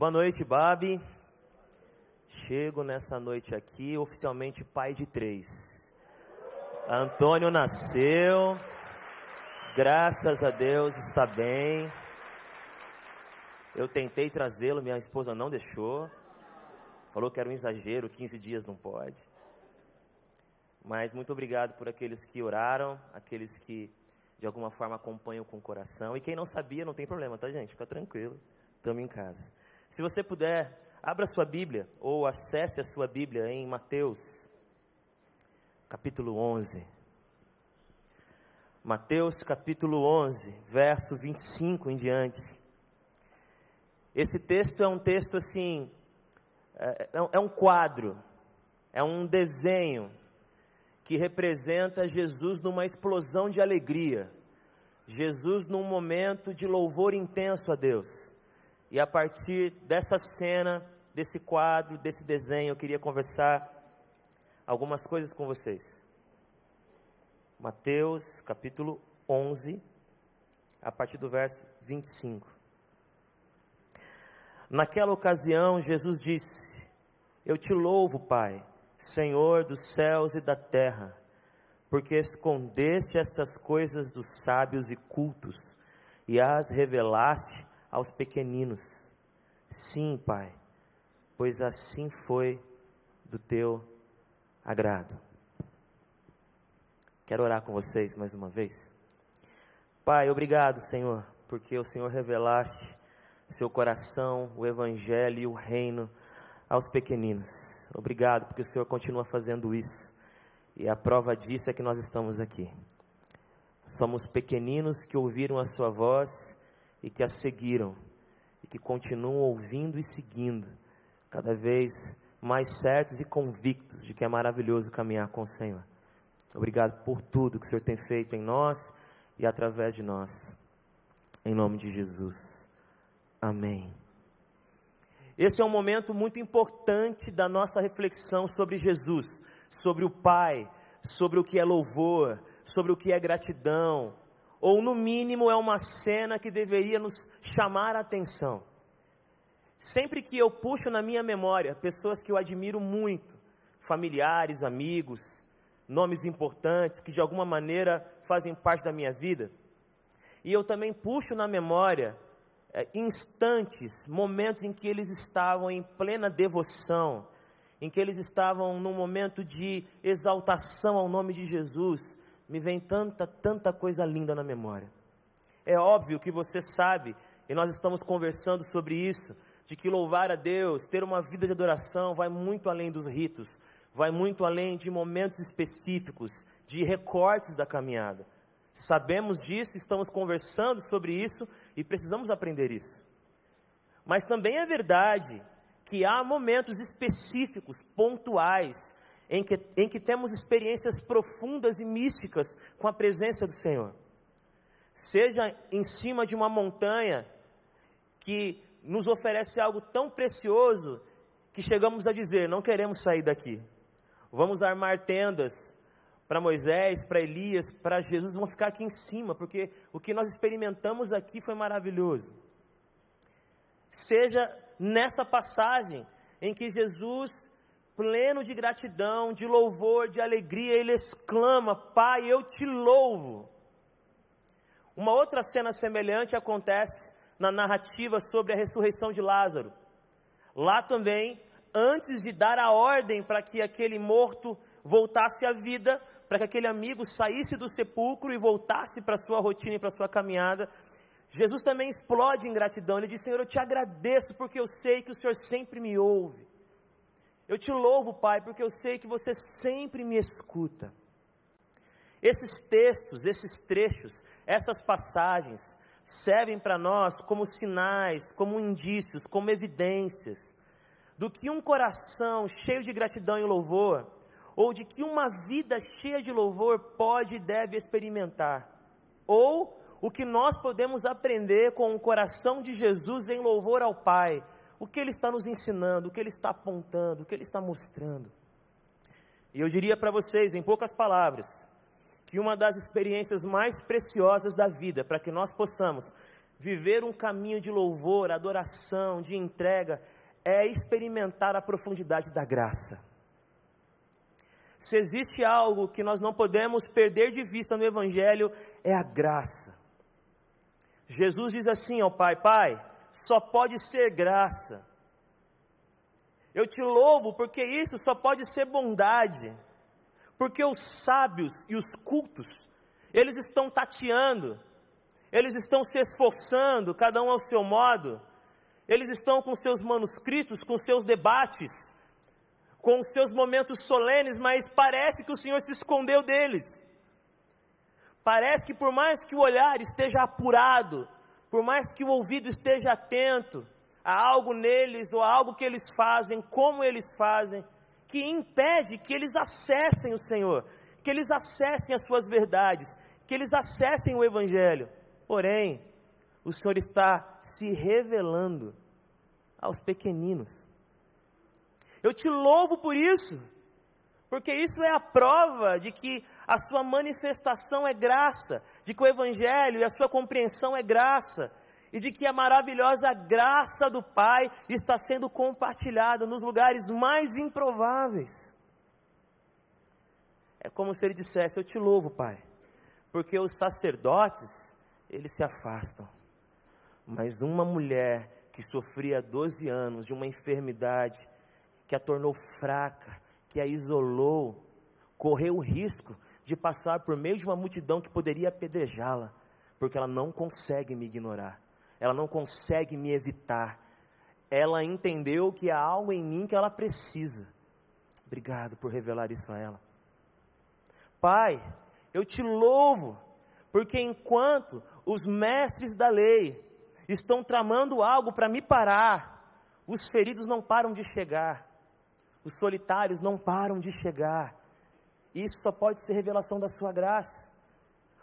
Boa noite, Babi. Chego nessa noite aqui, oficialmente pai de três. Antônio nasceu, graças a Deus está bem. Eu tentei trazê-lo, minha esposa não deixou. Falou que era um exagero, 15 dias não pode. Mas muito obrigado por aqueles que oraram, aqueles que de alguma forma acompanham com o coração. E quem não sabia, não tem problema, tá, gente? Fica tranquilo, estamos em casa. Se você puder, abra sua Bíblia ou acesse a sua Bíblia em Mateus, capítulo 11. Mateus, capítulo 11, verso 25 em diante. Esse texto é um texto assim, é, é, é um quadro, é um desenho que representa Jesus numa explosão de alegria, Jesus num momento de louvor intenso a Deus. E a partir dessa cena, desse quadro, desse desenho, eu queria conversar algumas coisas com vocês. Mateus capítulo 11, a partir do verso 25. Naquela ocasião, Jesus disse: Eu te louvo, Pai, Senhor dos céus e da terra, porque escondeste estas coisas dos sábios e cultos e as revelaste aos pequeninos. Sim, Pai, pois assim foi do teu agrado. Quero orar com vocês mais uma vez. Pai, obrigado, Senhor, porque o Senhor revelaste seu coração, o Evangelho e o reino aos pequeninos. Obrigado, porque o Senhor continua fazendo isso. E a prova disso é que nós estamos aqui. Somos pequeninos que ouviram a Sua voz e que a seguiram e que continuam ouvindo e seguindo, cada vez mais certos e convictos de que é maravilhoso caminhar com o Senhor. Obrigado por tudo que o Senhor tem feito em nós e através de nós. Em nome de Jesus. Amém. Esse é um momento muito importante da nossa reflexão sobre Jesus, sobre o Pai, sobre o que é louvor, sobre o que é gratidão, ou no mínimo é uma cena que deveria nos chamar a atenção. Sempre que eu puxo na minha memória pessoas que eu admiro muito, familiares, amigos, nomes importantes que de alguma maneira fazem parte da minha vida, e eu também puxo na memória é, instantes, momentos em que eles estavam em plena devoção, em que eles estavam num momento de exaltação ao nome de Jesus, me vem tanta, tanta coisa linda na memória. É óbvio que você sabe, e nós estamos conversando sobre isso, de que louvar a Deus, ter uma vida de adoração, vai muito além dos ritos, vai muito além de momentos específicos, de recortes da caminhada. Sabemos disso, estamos conversando sobre isso e precisamos aprender isso. Mas também é verdade que há momentos específicos, pontuais, em que, em que temos experiências profundas e místicas com a presença do Senhor. Seja em cima de uma montanha que nos oferece algo tão precioso que chegamos a dizer: não queremos sair daqui. Vamos armar tendas para Moisés, para Elias, para Jesus, vamos ficar aqui em cima, porque o que nós experimentamos aqui foi maravilhoso. Seja nessa passagem em que Jesus pleno de gratidão, de louvor, de alegria, ele exclama: Pai, eu te louvo. Uma outra cena semelhante acontece na narrativa sobre a ressurreição de Lázaro. Lá também, antes de dar a ordem para que aquele morto voltasse à vida, para que aquele amigo saísse do sepulcro e voltasse para a sua rotina e para a sua caminhada, Jesus também explode em gratidão. Ele diz: Senhor, eu te agradeço porque eu sei que o Senhor sempre me ouve. Eu te louvo, Pai, porque eu sei que você sempre me escuta. Esses textos, esses trechos, essas passagens servem para nós como sinais, como indícios, como evidências do que um coração cheio de gratidão e louvor, ou de que uma vida cheia de louvor pode e deve experimentar, ou o que nós podemos aprender com o coração de Jesus em louvor ao Pai, o que ele está nos ensinando, o que ele está apontando, o que ele está mostrando. E eu diria para vocês, em poucas palavras, que uma das experiências mais preciosas da vida, para que nós possamos Viver um caminho de louvor, adoração, de entrega, é experimentar a profundidade da graça. Se existe algo que nós não podemos perder de vista no Evangelho, é a graça. Jesus diz assim ao Pai: Pai, só pode ser graça. Eu te louvo porque isso só pode ser bondade. Porque os sábios e os cultos, eles estão tateando, eles estão se esforçando, cada um ao seu modo, eles estão com seus manuscritos, com seus debates, com seus momentos solenes, mas parece que o Senhor se escondeu deles. Parece que por mais que o olhar esteja apurado, por mais que o ouvido esteja atento a algo neles ou a algo que eles fazem, como eles fazem, que impede que eles acessem o Senhor, que eles acessem as suas verdades, que eles acessem o Evangelho. Porém, o Senhor está se revelando aos pequeninos. Eu te louvo por isso, porque isso é a prova de que a sua manifestação é graça, de que o Evangelho e a sua compreensão é graça, e de que a maravilhosa graça do Pai está sendo compartilhada nos lugares mais improváveis. É como se ele dissesse: Eu te louvo, Pai, porque os sacerdotes, eles se afastam, mas uma mulher que sofria 12 anos de uma enfermidade que a tornou fraca, que a isolou, correu o risco de passar por meio de uma multidão que poderia apedrejá-la, porque ela não consegue me ignorar, ela não consegue me evitar. Ela entendeu que há algo em mim que ela precisa. Obrigado por revelar isso a ela. Pai, eu te louvo, porque enquanto os mestres da lei estão tramando algo para me parar, os feridos não param de chegar, os solitários não param de chegar, isso só pode ser revelação da sua graça.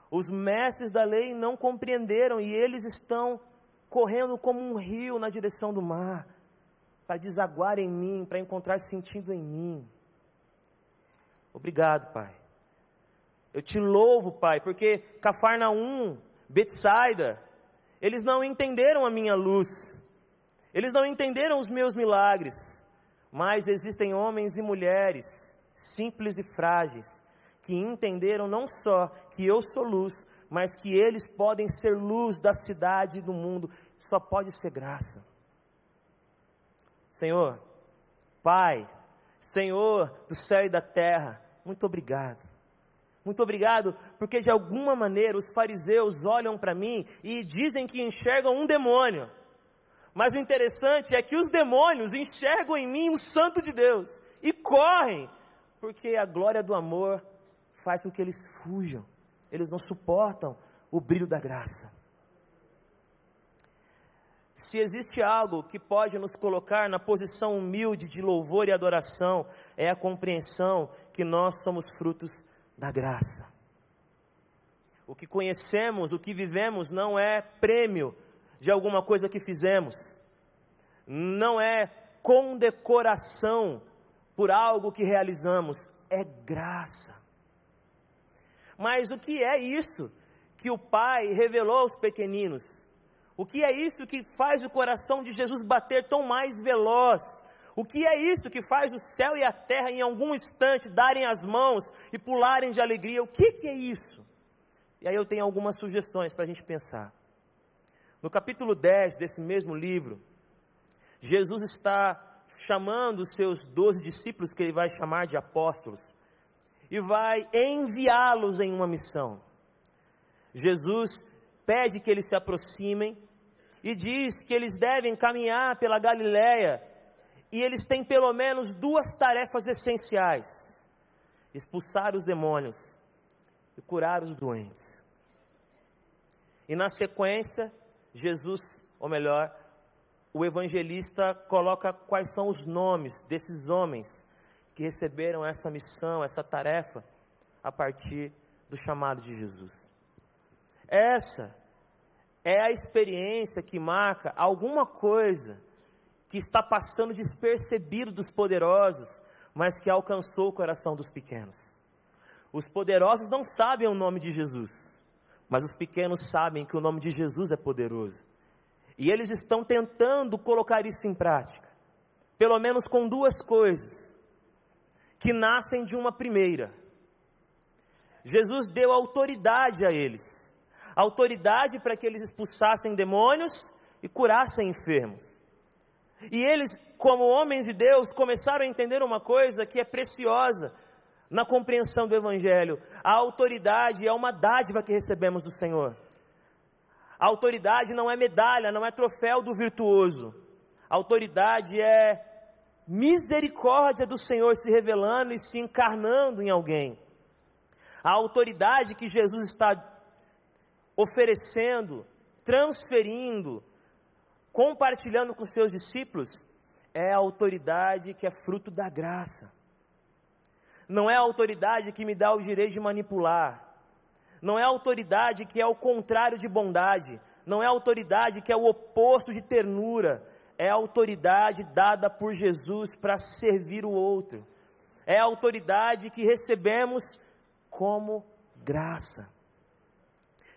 Os mestres da lei não compreenderam e eles estão correndo como um rio na direção do mar, para desaguar em mim, para encontrar sentido em mim. Obrigado, Pai. Eu te louvo, Pai, porque Cafarnaum, Betsaida, eles não entenderam a minha luz, eles não entenderam os meus milagres, mas existem homens e mulheres simples e frágeis, que entenderam não só que eu sou luz, mas que eles podem ser luz da cidade e do mundo, só pode ser graça. Senhor, Pai, Senhor do céu e da terra, muito obrigado. Muito obrigado, porque de alguma maneira os fariseus olham para mim e dizem que enxergam um demônio. Mas o interessante é que os demônios enxergam em mim o Santo de Deus e correm porque a glória do amor faz com que eles fujam, eles não suportam o brilho da graça. Se existe algo que pode nos colocar na posição humilde de louvor e adoração, é a compreensão que nós somos frutos da graça. O que conhecemos, o que vivemos, não é prêmio de alguma coisa que fizemos, não é condecoração por algo que realizamos, é graça. Mas o que é isso que o Pai revelou aos pequeninos? O que é isso que faz o coração de Jesus bater tão mais veloz? O que é isso que faz o céu e a terra em algum instante darem as mãos e pularem de alegria? O que, que é isso? E aí eu tenho algumas sugestões para a gente pensar. No capítulo 10 desse mesmo livro, Jesus está chamando os seus doze discípulos, que ele vai chamar de apóstolos, e vai enviá-los em uma missão. Jesus pede que eles se aproximem e diz que eles devem caminhar pela Galiléia e eles têm pelo menos duas tarefas essenciais: expulsar os demônios e curar os doentes. E na sequência, Jesus, ou melhor, o evangelista coloca quais são os nomes desses homens que receberam essa missão, essa tarefa, a partir do chamado de Jesus. Essa é a experiência que marca alguma coisa que está passando despercebido dos poderosos, mas que alcançou o coração dos pequenos. Os poderosos não sabem o nome de Jesus, Mas os pequenos sabem que o nome de Jesus é poderoso. E eles estão tentando colocar isso em prática. Pelo menos com duas coisas que nascem de uma primeira. Jesus deu autoridade a eles autoridade para que eles expulsassem demônios e curassem enfermos. E eles, como homens de Deus, começaram a entender uma coisa que é preciosa na compreensão do Evangelho: a autoridade é uma dádiva que recebemos do Senhor. A autoridade não é medalha, não é troféu do virtuoso. A autoridade é misericórdia do Senhor se revelando e se encarnando em alguém. A autoridade que Jesus está oferecendo, transferindo, compartilhando com seus discípulos, é a autoridade que é fruto da graça. Não é a autoridade que me dá o direito de manipular. Não é autoridade que é o contrário de bondade. Não é autoridade que é o oposto de ternura. É autoridade dada por Jesus para servir o outro. É autoridade que recebemos como graça.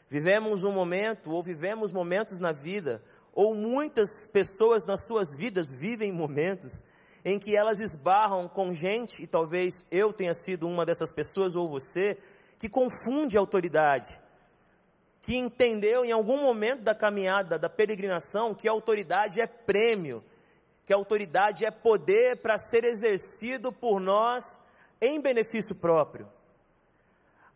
Vivemos um momento, ou vivemos momentos na vida, ou muitas pessoas nas suas vidas vivem momentos em que elas esbarram com gente, e talvez eu tenha sido uma dessas pessoas, ou você, que confunde a autoridade, que entendeu em algum momento da caminhada, da peregrinação, que a autoridade é prêmio, que a autoridade é poder para ser exercido por nós em benefício próprio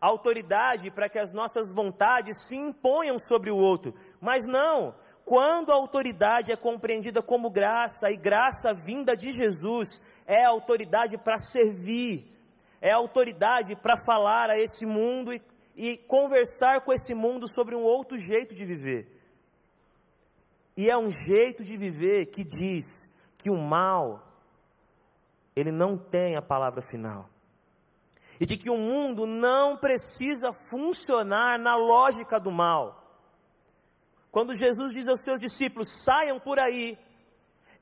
autoridade para que as nossas vontades se imponham sobre o outro. Mas não, quando a autoridade é compreendida como graça, e graça vinda de Jesus, é autoridade para servir, é autoridade para falar a esse mundo e, e conversar com esse mundo sobre um outro jeito de viver. E é um jeito de viver que diz que o mal, ele não tem a palavra final e de que o mundo não precisa funcionar na lógica do mal. Quando Jesus diz aos seus discípulos: saiam por aí,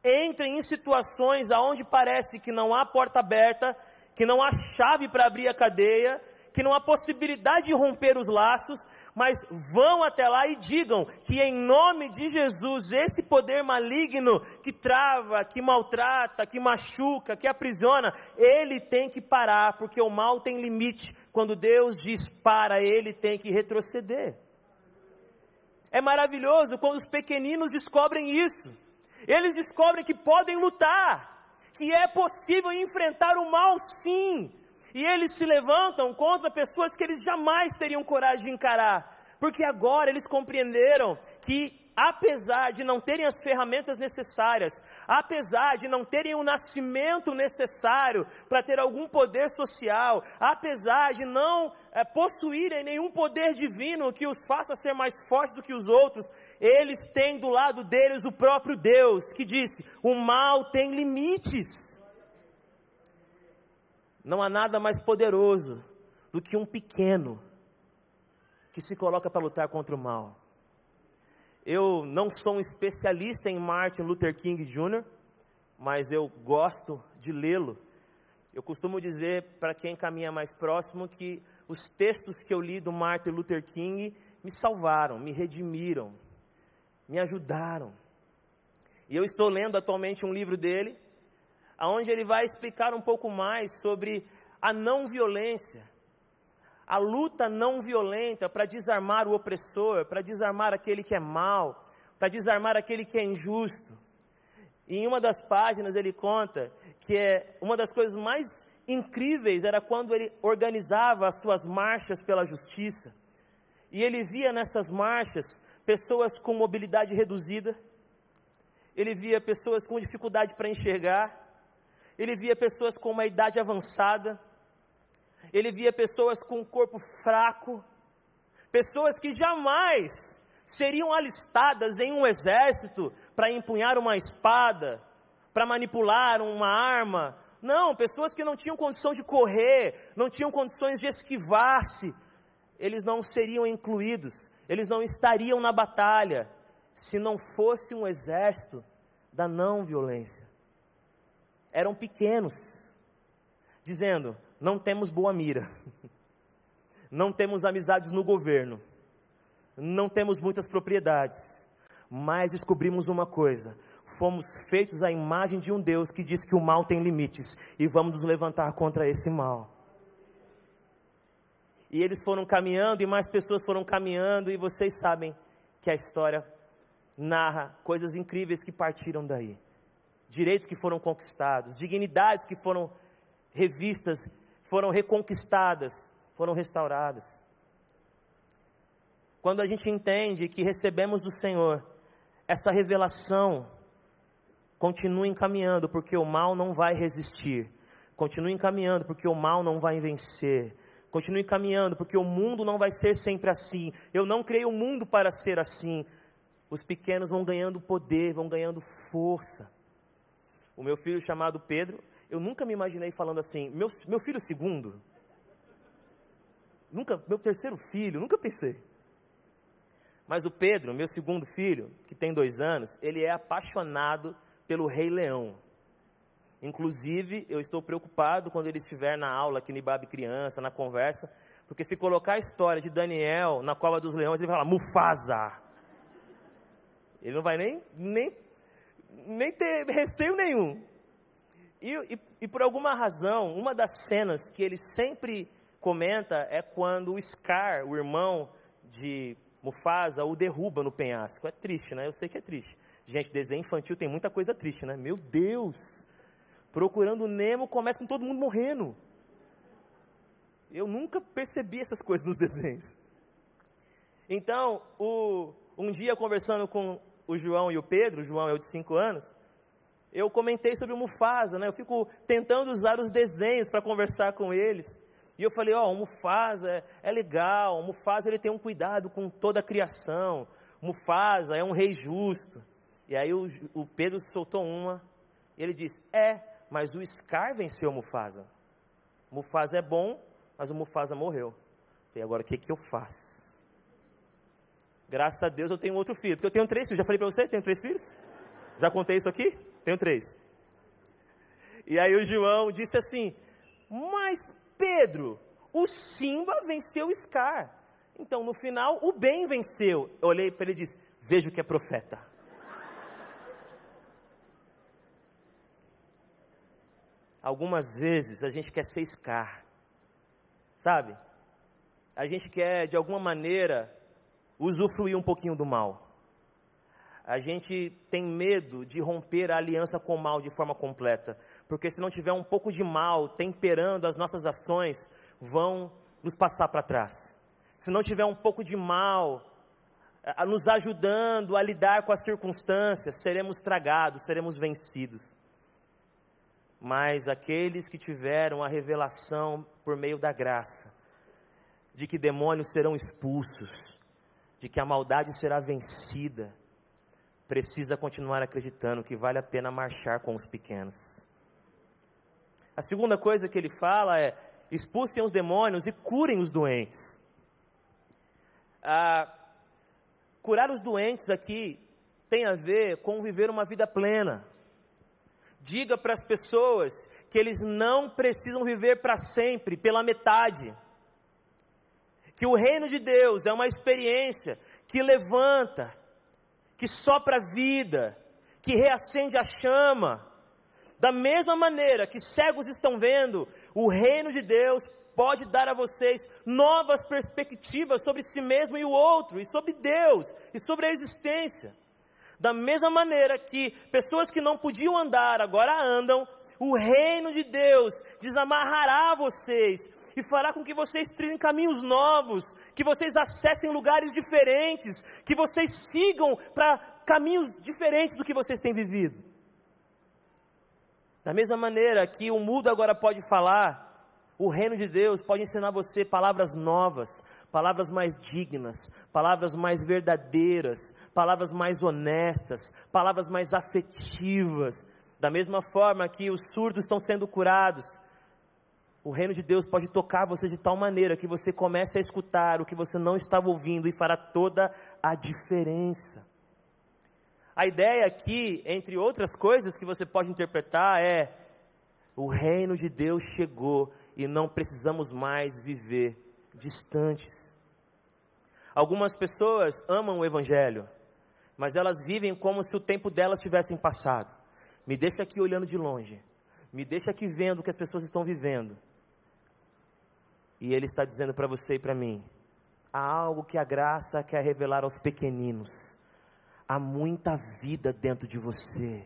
entrem em situações aonde parece que não há porta aberta, que não há chave para abrir a cadeia, que não há possibilidade de romper os laços, mas vão até lá e digam que em nome de Jesus, esse poder maligno que trava, que maltrata, que machuca, que aprisiona, ele tem que parar, porque o mal tem limite. Quando Deus diz para, ele tem que retroceder. É maravilhoso quando os pequeninos descobrem isso. Eles descobrem que podem lutar, que é possível enfrentar o mal sim. E eles se levantam contra pessoas que eles jamais teriam coragem de encarar, porque agora eles compreenderam que apesar de não terem as ferramentas necessárias, apesar de não terem o nascimento necessário para ter algum poder social, apesar de não é, possuírem nenhum poder divino que os faça ser mais fortes do que os outros, eles têm do lado deles o próprio Deus, que disse: o mal tem limites. Não há nada mais poderoso do que um pequeno que se coloca para lutar contra o mal. Eu não sou um especialista em Martin Luther King Jr., mas eu gosto de lê-lo. Eu costumo dizer para quem caminha mais próximo que os textos que eu li do Martin Luther King me salvaram, me redimiram, me ajudaram. E eu estou lendo atualmente um livro dele, onde ele vai explicar um pouco mais sobre a não violência, a luta não violenta para desarmar o opressor, para desarmar aquele que é mal, para desarmar aquele que é injusto. E em uma das páginas ele conta que é uma das coisas mais incríveis era quando ele organizava as suas marchas pela justiça. E ele via nessas marchas pessoas com mobilidade reduzida, ele via pessoas com dificuldade para enxergar, ele via pessoas com uma idade avançada, ele via pessoas com um corpo fraco, pessoas que jamais seriam alistadas em um exército para empunhar uma espada, para manipular uma arma. Não, pessoas que não tinham condição de correr, não tinham condições de esquivar-se, eles não seriam incluídos, eles não estariam na batalha, se não fosse um exército da não violência. Eram pequenos, dizendo: não temos boa mira, não temos amizades no governo, não temos muitas propriedades, mas descobrimos uma coisa: fomos feitos à imagem de um Deus que diz que o mal tem limites e vamos nos levantar contra esse mal. E eles foram caminhando e mais pessoas foram caminhando, e vocês sabem que a história narra coisas incríveis que partiram daí. Direitos que foram conquistados, dignidades que foram revistas, foram reconquistadas, foram restauradas. Quando a gente entende que recebemos do Senhor essa revelação, continue encaminhando, porque o mal não vai resistir. Continue encaminhando, porque o mal não vai vencer. Continue caminhando, porque o mundo não vai ser sempre assim. Eu não criei o mundo para ser assim. Os pequenos vão ganhando poder, vão ganhando força. O meu filho chamado Pedro, eu nunca me imaginei falando assim, meu, meu filho segundo. Nunca, meu terceiro filho, nunca pensei. Mas o Pedro, meu segundo filho, que tem dois anos, ele é apaixonado pelo Rei Leão. Inclusive, eu estou preocupado quando ele estiver na aula aqui no Ibabe Criança, na conversa, porque se colocar a história de Daniel na cova dos leões, ele vai falar Mufasa. Ele não vai nem, nem, nem ter receio nenhum. E, e, e por alguma razão, uma das cenas que ele sempre comenta é quando o Scar, o irmão de Mufasa, o derruba no penhasco. É triste, né? Eu sei que é triste. Gente, desenho infantil tem muita coisa triste, né? Meu Deus! Procurando Nemo começa com todo mundo morrendo. Eu nunca percebi essas coisas nos desenhos. Então, o, um dia conversando com o João e o Pedro, o João é o de 5 anos, eu comentei sobre o Mufasa, né? Eu fico tentando usar os desenhos para conversar com eles. E eu falei, ó, oh, o Mufasa é, é, legal, o Mufasa ele tem um cuidado com toda a criação. O Mufasa é um rei justo. E aí o, o Pedro soltou uma, e ele disse, é, mas o Scar venceu o Mufasa. Mufasa é bom, mas o Mufasa morreu. E agora o que, que eu faço? Graças a Deus eu tenho outro filho, porque eu tenho três filhos. Já falei para vocês, tenho três filhos? Já contei isso aqui? Tenho três. E aí o João disse assim: Mas Pedro, o Simba venceu o Scar. Então no final o bem venceu. Eu olhei para ele e disse: Vejo que é profeta. Algumas vezes a gente quer ser Scar, sabe? A gente quer, de alguma maneira, usufruir um pouquinho do mal. A gente tem medo de romper a aliança com o mal de forma completa, porque se não tiver um pouco de mal temperando as nossas ações, vão nos passar para trás. Se não tiver um pouco de mal nos ajudando a lidar com as circunstâncias, seremos tragados, seremos vencidos mas aqueles que tiveram a revelação por meio da graça, de que demônios serão expulsos, de que a maldade será vencida, precisa continuar acreditando que vale a pena marchar com os pequenos. A segunda coisa que ele fala é: expulsem os demônios e curem os doentes. Ah, curar os doentes aqui tem a ver com viver uma vida plena. Diga para as pessoas que eles não precisam viver para sempre, pela metade. Que o reino de Deus é uma experiência que levanta, que sopra a vida, que reacende a chama. Da mesma maneira que cegos estão vendo, o reino de Deus pode dar a vocês novas perspectivas sobre si mesmo e o outro, e sobre Deus, e sobre a existência. Da mesma maneira que pessoas que não podiam andar agora andam, o reino de Deus desamarrará vocês e fará com que vocês trilhem caminhos novos, que vocês acessem lugares diferentes, que vocês sigam para caminhos diferentes do que vocês têm vivido. Da mesma maneira que o mudo agora pode falar, o reino de Deus pode ensinar você palavras novas, palavras mais dignas, palavras mais verdadeiras, palavras mais honestas, palavras mais afetivas. Da mesma forma que os surdos estão sendo curados, o reino de Deus pode tocar você de tal maneira que você comece a escutar o que você não estava ouvindo e fará toda a diferença. A ideia aqui, entre outras coisas que você pode interpretar, é: o reino de Deus chegou e não precisamos mais viver distantes. Algumas pessoas amam o Evangelho, mas elas vivem como se o tempo delas tivesse passado. Me deixa aqui olhando de longe, me deixa aqui vendo o que as pessoas estão vivendo. E Ele está dizendo para você e para mim: há algo que a graça quer revelar aos pequeninos. Há muita vida dentro de você,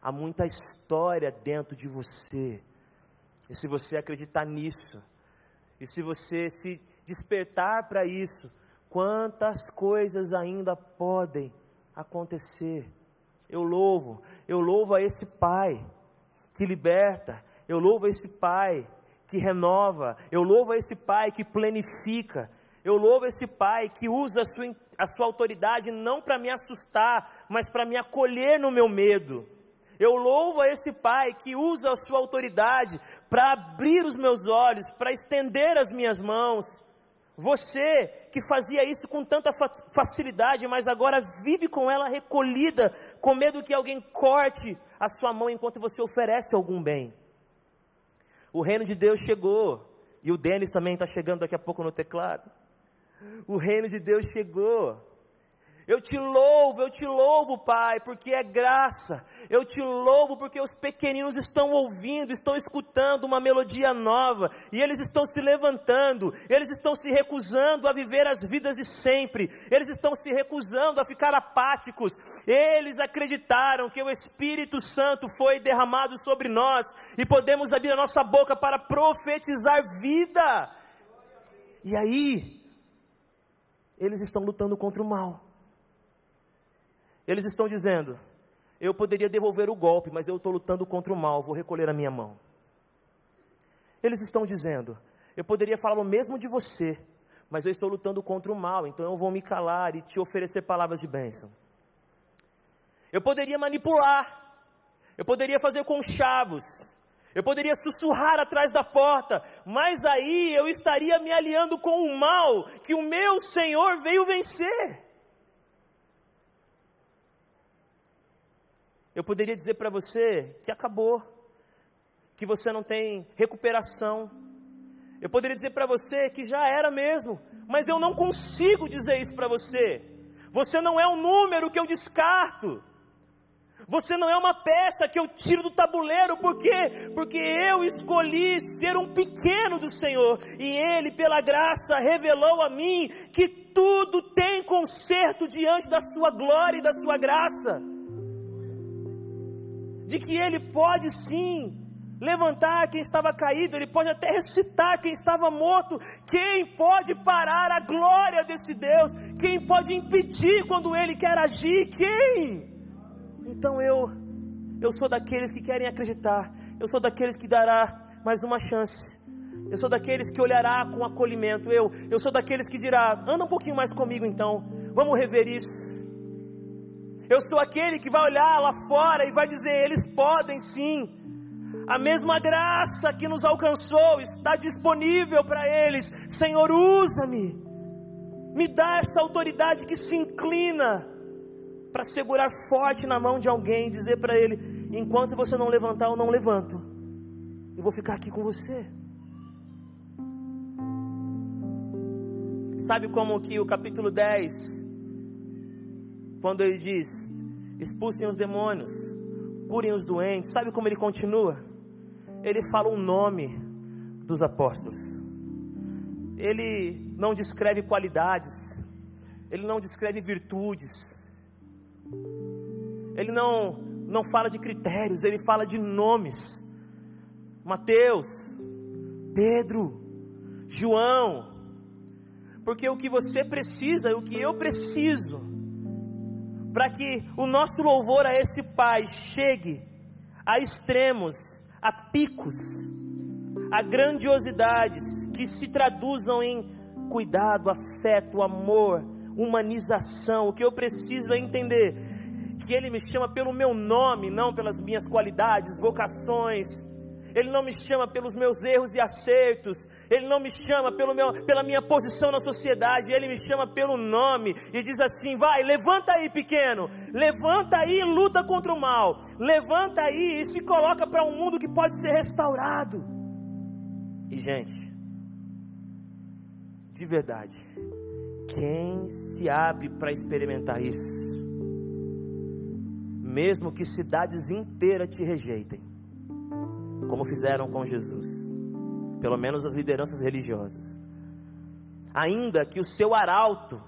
há muita história dentro de você. E se você acreditar nisso, e se você se despertar para isso, quantas coisas ainda podem acontecer. Eu louvo, eu louvo a esse Pai que liberta, eu louvo a esse Pai que renova, eu louvo a esse Pai que planifica, eu louvo esse Pai que usa a sua, a sua autoridade não para me assustar, mas para me acolher no meu medo. Eu louvo a esse Pai que usa a sua autoridade para abrir os meus olhos, para estender as minhas mãos. Você que fazia isso com tanta facilidade, mas agora vive com ela recolhida, com medo que alguém corte a sua mão enquanto você oferece algum bem. O reino de Deus chegou, e o Denis também está chegando daqui a pouco no teclado. O reino de Deus chegou. Eu te louvo, eu te louvo, Pai, porque é graça. Eu te louvo porque os pequeninos estão ouvindo, estão escutando uma melodia nova, e eles estão se levantando, eles estão se recusando a viver as vidas de sempre, eles estão se recusando a ficar apáticos. Eles acreditaram que o Espírito Santo foi derramado sobre nós e podemos abrir a nossa boca para profetizar vida. E aí, eles estão lutando contra o mal. Eles estão dizendo: eu poderia devolver o golpe, mas eu estou lutando contra o mal, vou recolher a minha mão. Eles estão dizendo: eu poderia falar o mesmo de você, mas eu estou lutando contra o mal, então eu vou me calar e te oferecer palavras de bênção. Eu poderia manipular, eu poderia fazer conchavos, eu poderia sussurrar atrás da porta, mas aí eu estaria me aliando com o mal que o meu Senhor veio vencer. Eu poderia dizer para você que acabou, que você não tem recuperação. Eu poderia dizer para você que já era mesmo, mas eu não consigo dizer isso para você. Você não é um número que eu descarto. Você não é uma peça que eu tiro do tabuleiro, por quê? Porque eu escolhi ser um pequeno do Senhor, e Ele, pela graça, revelou a mim que tudo tem conserto diante da Sua glória e da Sua graça de que Ele pode sim levantar quem estava caído, Ele pode até ressuscitar quem estava morto. Quem pode parar a glória desse Deus? Quem pode impedir quando Ele quer agir? Quem? Então eu, eu sou daqueles que querem acreditar, eu sou daqueles que dará mais uma chance. Eu sou daqueles que olhará com acolhimento. Eu, eu sou daqueles que dirá: anda um pouquinho mais comigo então. Vamos rever isso. Eu sou aquele que vai olhar lá fora e vai dizer: eles podem sim. A mesma graça que nos alcançou está disponível para eles. Senhor, usa-me. Me dá essa autoridade que se inclina para segurar forte na mão de alguém e dizer para ele: enquanto você não levantar, eu não levanto. Eu vou ficar aqui com você. Sabe como que o capítulo 10 quando ele diz: expulsem os demônios, curem os doentes, sabe como ele continua? Ele fala o nome dos apóstolos. Ele não descreve qualidades, ele não descreve virtudes, ele não, não fala de critérios, ele fala de nomes. Mateus, Pedro, João, porque o que você precisa, o que eu preciso, para que o nosso louvor a esse Pai chegue a extremos, a picos, a grandiosidades que se traduzam em cuidado, afeto, amor, humanização. O que eu preciso é entender que Ele me chama pelo meu nome, não pelas minhas qualidades, vocações, ele não me chama pelos meus erros e acertos, Ele não me chama pelo meu, pela minha posição na sociedade, Ele me chama pelo nome e diz assim: vai, levanta aí, pequeno, levanta aí e luta contra o mal, levanta aí e se coloca para um mundo que pode ser restaurado. E gente, de verdade, Quem se abre para experimentar isso? Mesmo que cidades inteiras te rejeitem, como fizeram com Jesus, pelo menos as lideranças religiosas. Ainda que o seu arauto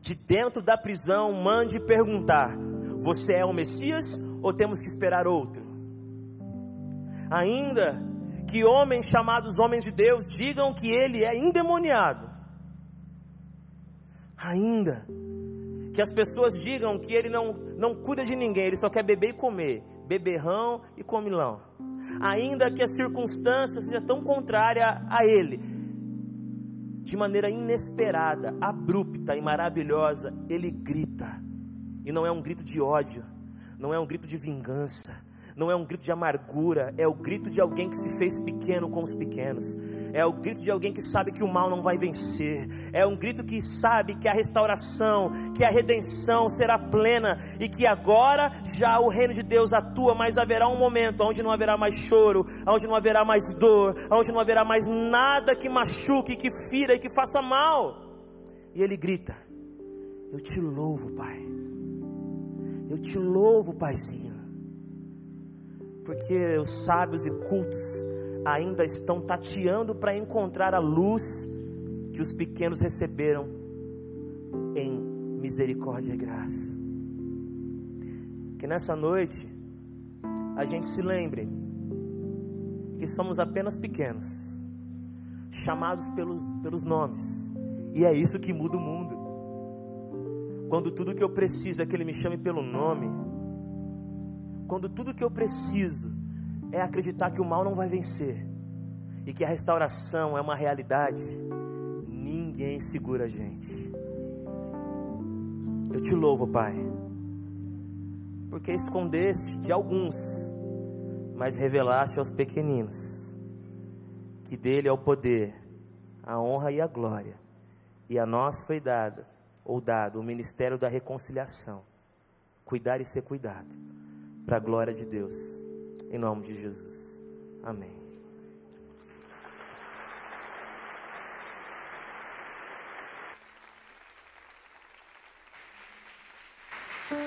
de dentro da prisão mande perguntar: Você é o Messias ou temos que esperar outro? Ainda que homens chamados homens de Deus digam que ele é endemoniado, ainda que as pessoas digam que ele não, não cuida de ninguém, ele só quer beber e comer, beberrão e comilão, ainda que a circunstância seja tão contrária a ele, de maneira inesperada, abrupta e maravilhosa, ele grita, e não é um grito de ódio, não é um grito de vingança, não é um grito de amargura, é o grito de alguém que se fez pequeno com os pequenos, é o grito de alguém que sabe que o mal não vai vencer, é um grito que sabe que a restauração, que a redenção será plena e que agora já o reino de Deus atua, mas haverá um momento onde não haverá mais choro, onde não haverá mais dor, onde não haverá mais nada que machuque, que fira e que faça mal. E ele grita: Eu te louvo, Pai. Eu te louvo, Paizinho porque os sábios e cultos ainda estão tateando para encontrar a luz que os pequenos receberam em misericórdia e graça. Que nessa noite a gente se lembre que somos apenas pequenos, chamados pelos, pelos nomes, e é isso que muda o mundo. Quando tudo que eu preciso é que Ele me chame pelo nome, quando tudo que eu preciso é acreditar que o mal não vai vencer e que a restauração é uma realidade, ninguém segura a gente. Eu te louvo, Pai, porque escondeste de alguns, mas revelaste aos pequeninos que dele é o poder, a honra e a glória, e a nós foi dado ou dado o ministério da reconciliação, cuidar e ser cuidado para a glória de Deus. Em nome de Jesus. Amém.